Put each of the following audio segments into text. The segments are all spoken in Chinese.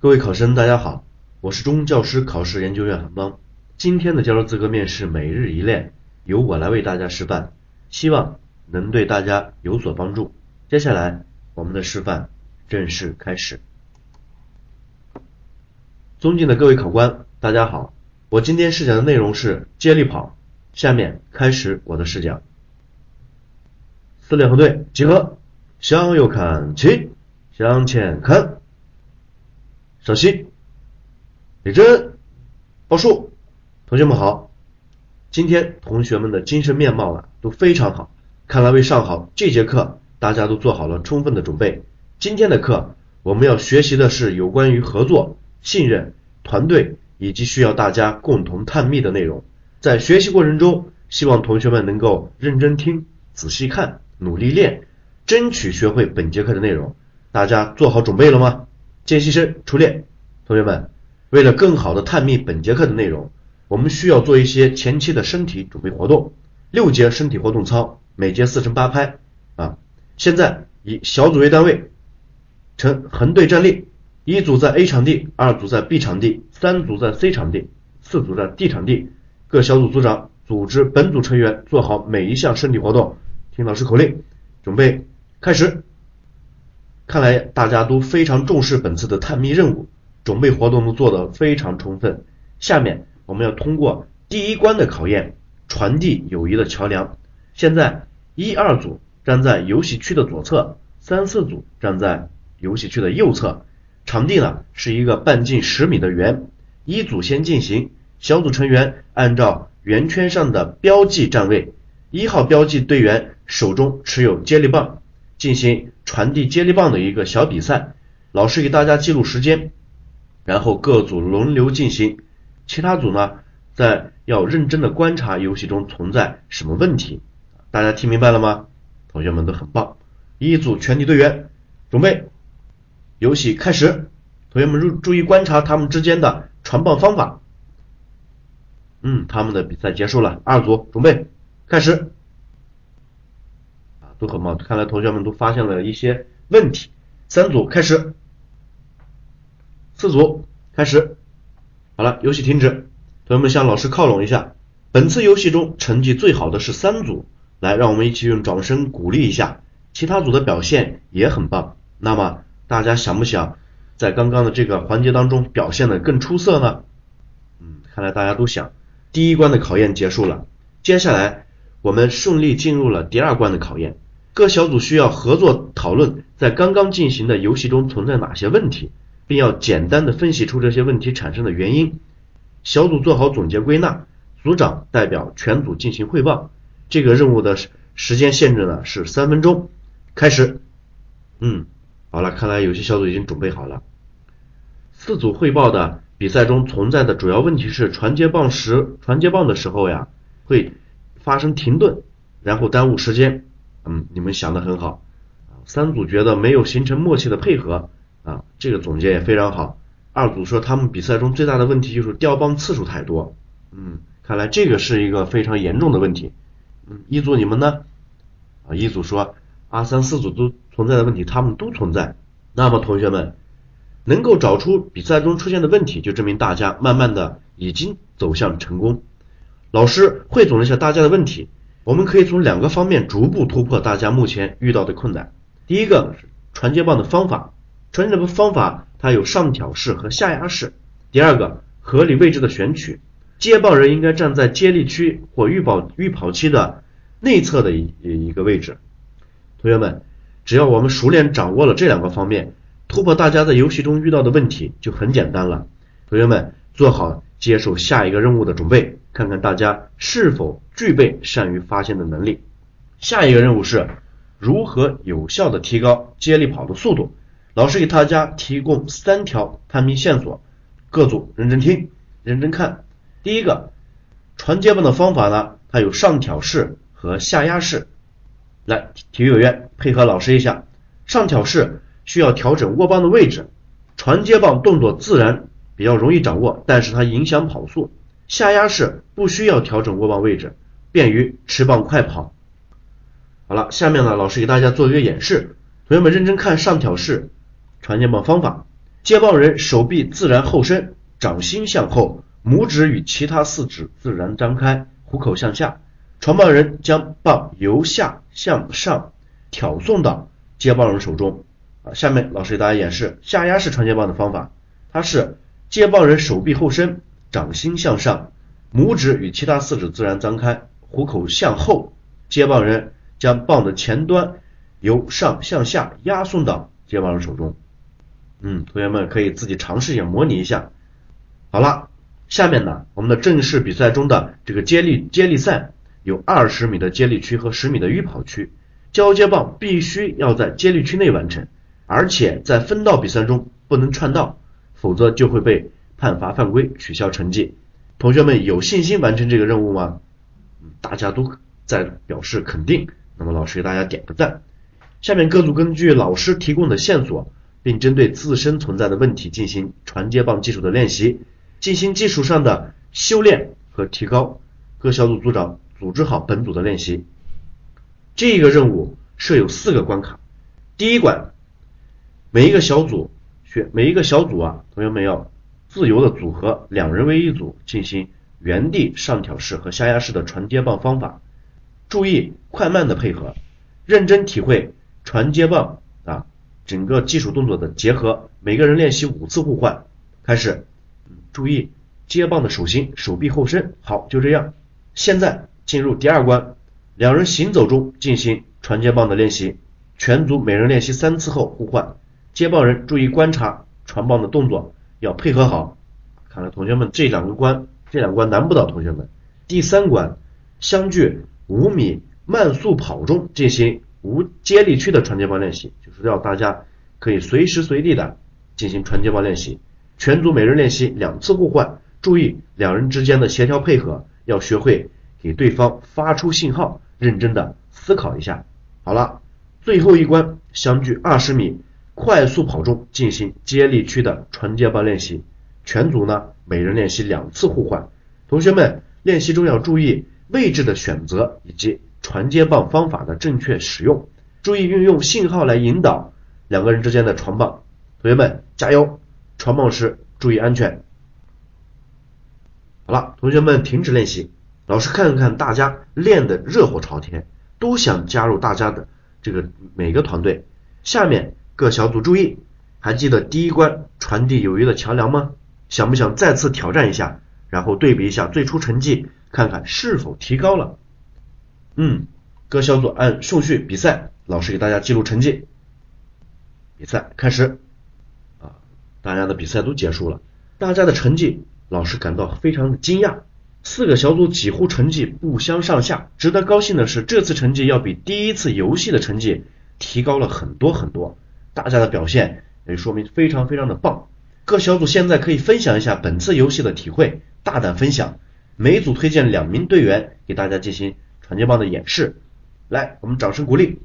各位考生，大家好，我是中教师考试研究院韩邦。今天的教师资格面试每日一练，由我来为大家示范，希望能对大家有所帮助。接下来，我们的示范正式开始。尊敬的各位考官，大家好，我今天试讲的内容是接力跑。下面开始我的试讲。四列横队集合，向右看齐，向前看。稍息，立正，报数。同学们好，今天同学们的精神面貌啊都非常好，看来为上好这节课大家都做好了充分的准备。今天的课我们要学习的是有关于合作、信任、团队以及需要大家共同探秘的内容。在学习过程中，希望同学们能够认真听、仔细看、努力练，争取学会本节课的内容。大家做好准备了吗？见习生出列，同学们，为了更好的探秘本节课的内容，我们需要做一些前期的身体准备活动。六节身体活动操，每节四乘八拍啊。现在以小组为单位，呈横队站立，一组在 A 场地，二组在 B 场地，三组在 C 场地，四组在 D 场地。各小组组长组织本组成员做好每一项身体活动，听老师口令，准备开始。看来大家都非常重视本次的探秘任务，准备活动都做得非常充分。下面我们要通过第一关的考验，传递友谊的桥梁。现在一二组站在游戏区的左侧，三四组站在游戏区的右侧。场地呢是一个半径十米的圆。一组先进行，小组成员按照圆圈上的标记站位。一号标记队员手中持有接力棒。进行传递接力棒的一个小比赛，老师给大家记录时间，然后各组轮流进行，其他组呢在要认真的观察游戏中存在什么问题，大家听明白了吗？同学们都很棒，一组全体队员准备，游戏开始，同学们注注意观察他们之间的传棒方法，嗯，他们的比赛结束了，二组准备。开始。都很棒，看来同学们都发现了一些问题。三组开始，四组开始，好了，游戏停止。同学们向老师靠拢一下。本次游戏中成绩最好的是三组，来，让我们一起用掌声鼓励一下。其他组的表现也很棒，那么大家想不想在刚刚的这个环节当中表现的更出色呢？嗯，看来大家都想。第一关的考验结束了，接下来我们顺利进入了第二关的考验。各小组需要合作讨论，在刚刚进行的游戏中存在哪些问题，并要简单的分析出这些问题产生的原因。小组做好总结归纳，组长代表全组进行汇报。这个任务的时间限制呢是三分钟。开始。嗯，好了，看来有些小组已经准备好了。四组汇报的比赛中存在的主要问题是传接棒时，传接棒的时候呀会发生停顿，然后耽误时间。嗯，你们想的很好。三组觉得没有形成默契的配合啊，这个总结也非常好。二组说他们比赛中最大的问题就是掉棒次数太多。嗯，看来这个是一个非常严重的问题。嗯，一组你们呢？啊，一组说二三四组都存在的问题，他们都存在。那么同学们能够找出比赛中出现的问题，就证明大家慢慢的已经走向成功。老师汇总了一下大家的问题。我们可以从两个方面逐步突破大家目前遇到的困难。第一个是传接棒的方法，传接棒方法它有上挑式和下压式。第二个合理位置的选取，接棒人应该站在接力区或预跑预跑期的内侧的一一个位置。同学们，只要我们熟练掌握了这两个方面，突破大家在游戏中遇到的问题就很简单了。同学们，做好接受下一个任务的准备。看看大家是否具备善于发现的能力。下一个任务是如何有效的提高接力跑的速度。老师给大家提供三条探秘线索，各组认真听，认真看。第一个，传接棒的方法呢，它有上挑式和下压式。来，体育委员配合老师一下，上挑式需要调整握棒的位置，传接棒动作自然，比较容易掌握，但是它影响跑速。下压式不需要调整握棒位置，便于持棒快跑。好了，下面呢，老师给大家做一个演示，同学们认真看上挑式传接棒方法。接棒人手臂自然后伸，掌心向后，拇指与其他四指自然张开，虎口向下。传棒人将棒由下向上挑送到接棒人手中。啊，下面老师给大家演示下压式传接棒的方法。它是接棒人手臂后伸，掌心向上，拇指与其他四指自然张开，虎口向后。接棒人将棒的前端由上向下压送到接棒人手中。嗯，同学们可以自己尝试一下，模拟一下。好了，下面呢，我们的正式比赛中的这个接力接力赛。有二十米的接力区和十米的预跑区，交接棒必须要在接力区内完成，而且在分道比赛中不能串道，否则就会被判罚犯规，取消成绩。同学们有信心完成这个任务吗？大家都在表示肯定，那么老师给大家点个赞。下面各组根据老师提供的线索，并针对自身存在的问题进行传接棒技术的练习，进行技术上的修炼和提高。各小组组长。组织好本组的练习。这个任务设有四个关卡。第一关，每一个小组选每一个小组啊，同学们要自由的组合两人为一组，进行原地上挑式和下压式的传接棒方法。注意快慢的配合，认真体会传接棒啊整个技术动作的结合。每个人练习五次互换。开始，注意接棒的手型，手臂后伸。好，就这样。现在。进入第二关，两人行走中进行传接棒的练习，全组每人练习三次后互换。接棒人注意观察传棒的动作，要配合好。看来同学们这两个关，这两关难不倒同学们。第三关，相距五米慢速跑中进行无接力区的传接棒练习，就是要大家可以随时随地的进行传接棒练习。全组每人练习两次互换，注意两人之间的协调配合，要学会。给对方发出信号，认真的思考一下。好了，最后一关，相距二十米，快速跑中进行接力区的传接棒练习。全组呢，每人练习两次互换。同学们练习中要注意位置的选择以及传接棒方法的正确使用，注意运用信号来引导两个人之间的传棒。同学们加油！传棒时注意安全。好了，同学们停止练习。老师看看大家练的热火朝天，都想加入大家的这个每个团队。下面各小组注意，还记得第一关传递友谊的桥梁吗？想不想再次挑战一下，然后对比一下最初成绩，看看是否提高了？嗯，各小组按顺序比赛，老师给大家记录成绩。比赛开始啊，大家的比赛都结束了，大家的成绩，老师感到非常的惊讶。四个小组几乎成绩不相上下。值得高兴的是，这次成绩要比第一次游戏的成绩提高了很多很多。大家的表现也说明非常非常的棒。各小组现在可以分享一下本次游戏的体会，大胆分享。每组推荐两名队员给大家进行传接棒的演示。来，我们掌声鼓励。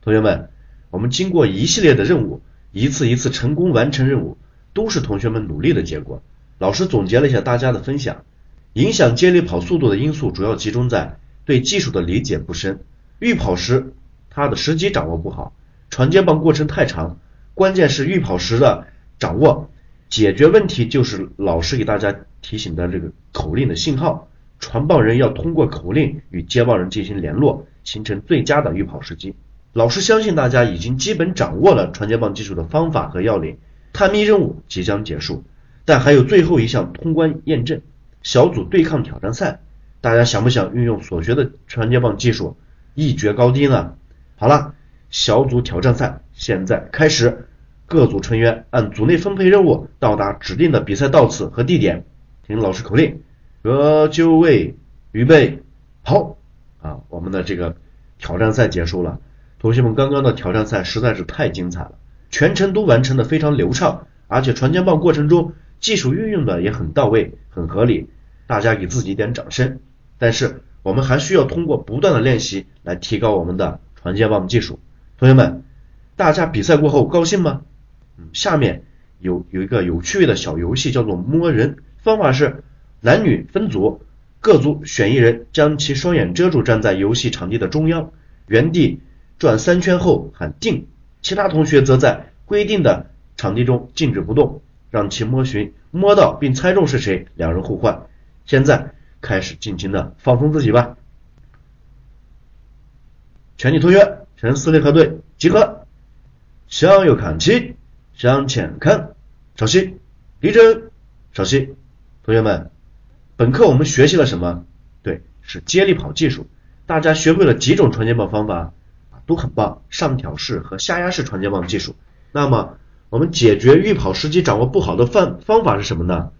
同学们，我们经过一系列的任务，一次一次成功完成任务，都是同学们努力的结果。老师总结了一下大家的分享，影响接力跑速度的因素主要集中在对技术的理解不深，预跑时他的时机掌握不好，传接棒过程太长，关键是预跑时的掌握。解决问题就是老师给大家提醒的这个口令的信号，传棒人要通过口令与接棒人进行联络，形成最佳的预跑时机。老师相信大家已经基本掌握了传接棒技术的方法和要领，探秘任务即将结束。但还有最后一项通关验证，小组对抗挑战赛，大家想不想运用所学的传接棒技术一决高低呢？好了，小组挑战赛现在开始，各组成员按组内分配任务，到达指定的比赛到次和地点，听老师口令，各就位，预备，跑！啊，我们的这个挑战赛结束了，同学们刚刚的挑战赛实在是太精彩了，全程都完成的非常流畅，而且传接棒过程中。技术运用的也很到位，很合理，大家给自己点掌声。但是我们还需要通过不断的练习来提高我们的传接棒技术。同学们，大家比赛过后高兴吗？嗯，下面有有一个有趣味的小游戏，叫做摸人。方法是男女分组，各组选一人，将其双眼遮住，站在游戏场地的中央，原地转三圈后喊定，其他同学则在规定的。场地中静止不动，让其摸寻，摸到并猜中是谁，两人互换。现在开始尽情的放松自己吧。全体同学呈四列合队集合，向右看齐，向前看，稍息，立正，稍息。同学们，本课我们学习了什么？对，是接力跑技术。大家学会了几种传接棒方法都很棒。上挑式和下压式传接棒技术。那么我们解决预跑时机掌握不好的方方法是什么呢？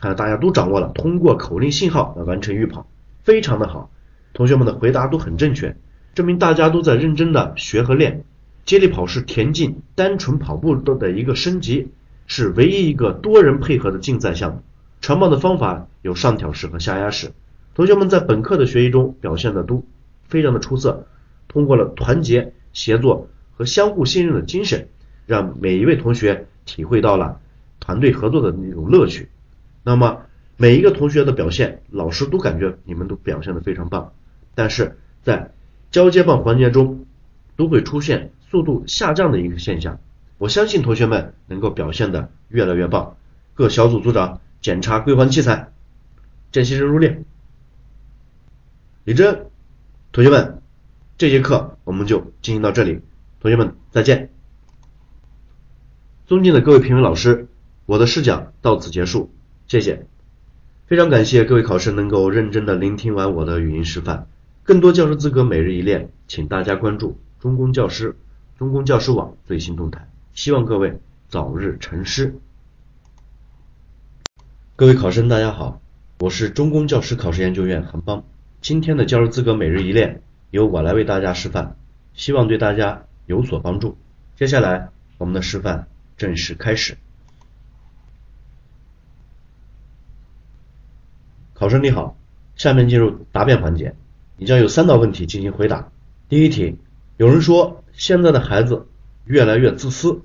看来大家都掌握了，通过口令信号来完成预跑，非常的好。同学们的回答都很正确，证明大家都在认真的学和练。接力跑是田径单纯跑步的的一个升级，是唯一一个多人配合的竞赛项目。传棒的方法有上挑式和下压式。同学们在本课的学习中表现的都非常的出色，通过了团结协作和相互信任的精神，让每一位同学体会到了团队合作的那种乐趣。那么每一个同学的表现，老师都感觉你们都表现的非常棒。但是在交接棒环节中，都会出现速度下降的一个现象。我相信同学们能够表现的越来越棒。各小组组长检查归还器材，见习生入列。李真，同学们，这节课我们就进行到这里，同学们再见。尊敬的各位评委老师，我的试讲到此结束，谢谢。非常感谢各位考生能够认真的聆听完我的语音示范。更多教师资格每日一练，请大家关注中公教师、中公教师网最新动态。希望各位早日成师。各位考生，大家好，我是中公教师考试研究院韩邦。今天的教师资格每日一练由我来为大家示范，希望对大家有所帮助。接下来我们的示范正式开始。考生你好，下面进入答辩环节，你将有三道问题进行回答。第一题，有人说现在的孩子越来越自私，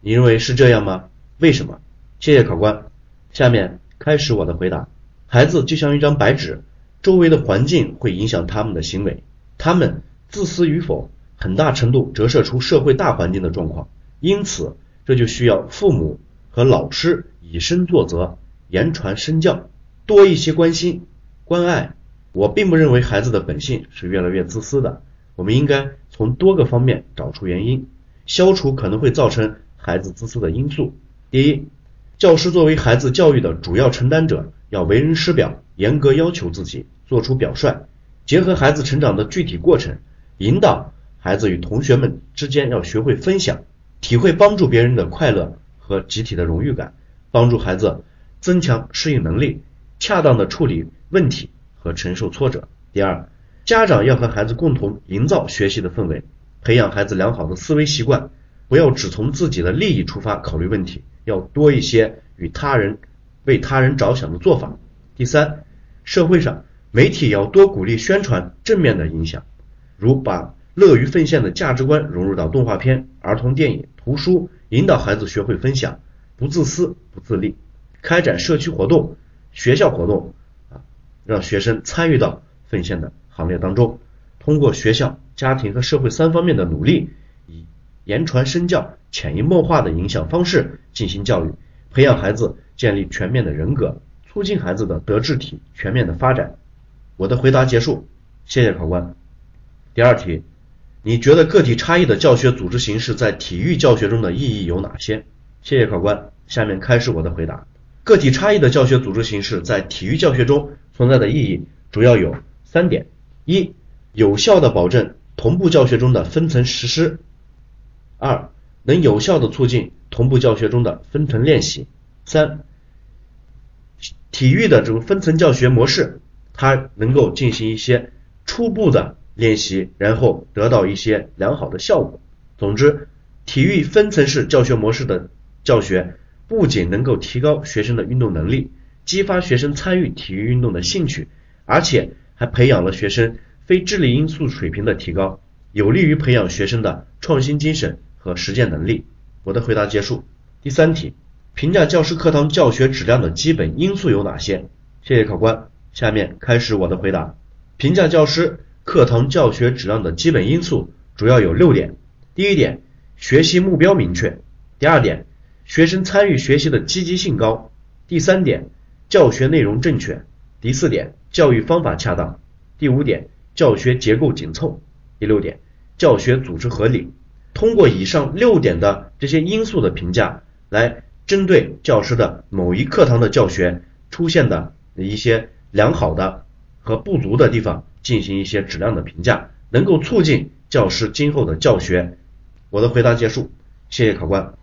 你认为是这样吗？为什么？谢谢考官。下面开始我的回答。孩子就像一张白纸。周围的环境会影响他们的行为，他们自私与否，很大程度折射出社会大环境的状况。因此，这就需要父母和老师以身作则，言传身教，多一些关心关爱。我并不认为孩子的本性是越来越自私的，我们应该从多个方面找出原因，消除可能会造成孩子自私的因素。第一，教师作为孩子教育的主要承担者，要为人师表。严格要求自己，做出表率，结合孩子成长的具体过程，引导孩子与同学们之间要学会分享，体会帮助别人的快乐和集体的荣誉感，帮助孩子增强适应能力，恰当的处理问题和承受挫折。第二，家长要和孩子共同营造学习的氛围，培养孩子良好的思维习惯，不要只从自己的利益出发考虑问题，要多一些与他人为他人着想的做法。第三。社会上，媒体要多鼓励宣传正面的影响，如把乐于奉献的价值观融入到动画片、儿童电影、图书，引导孩子学会分享，不自私、不自利。开展社区活动、学校活动，让学生参与到奉献的行列当中。通过学校、家庭和社会三方面的努力，以言传身教、潜移默化的影响方式进行教育，培养孩子建立全面的人格。促进孩子的德智体全面的发展。我的回答结束，谢谢考官。第二题，你觉得个体差异的教学组织形式在体育教学中的意义有哪些？谢谢考官。下面开始我的回答。个体差异的教学组织形式在体育教学中存在的意义主要有三点：一、有效的保证同步教学中的分层实施；二、能有效的促进同步教学中的分层练习；三。体育的这种分层教学模式，它能够进行一些初步的练习，然后得到一些良好的效果。总之，体育分层式教学模式的教学不仅能够提高学生的运动能力，激发学生参与体育运动的兴趣，而且还培养了学生非智力因素水平的提高，有利于培养学生的创新精神和实践能力。我的回答结束。第三题。评价教师课堂教学质量的基本因素有哪些？谢谢考官。下面开始我的回答。评价教师课堂教学质量的基本因素主要有六点。第一点，学习目标明确；第二点，学生参与学习的积极性高；第三点，教学内容正确；第四点，教育方法恰当；第五点，教学结构紧凑；第六点，教学组织合理。通过以上六点的这些因素的评价，来针对教师的某一课堂的教学出现的一些良好的和不足的地方进行一些质量的评价，能够促进教师今后的教学。我的回答结束，谢谢考官。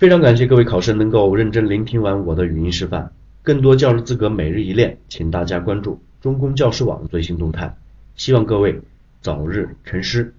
非常感谢各位考生能够认真聆听完我的语音示范。更多教师资格每日一练，请大家关注中公教师网最新动态。希望各位早日成师。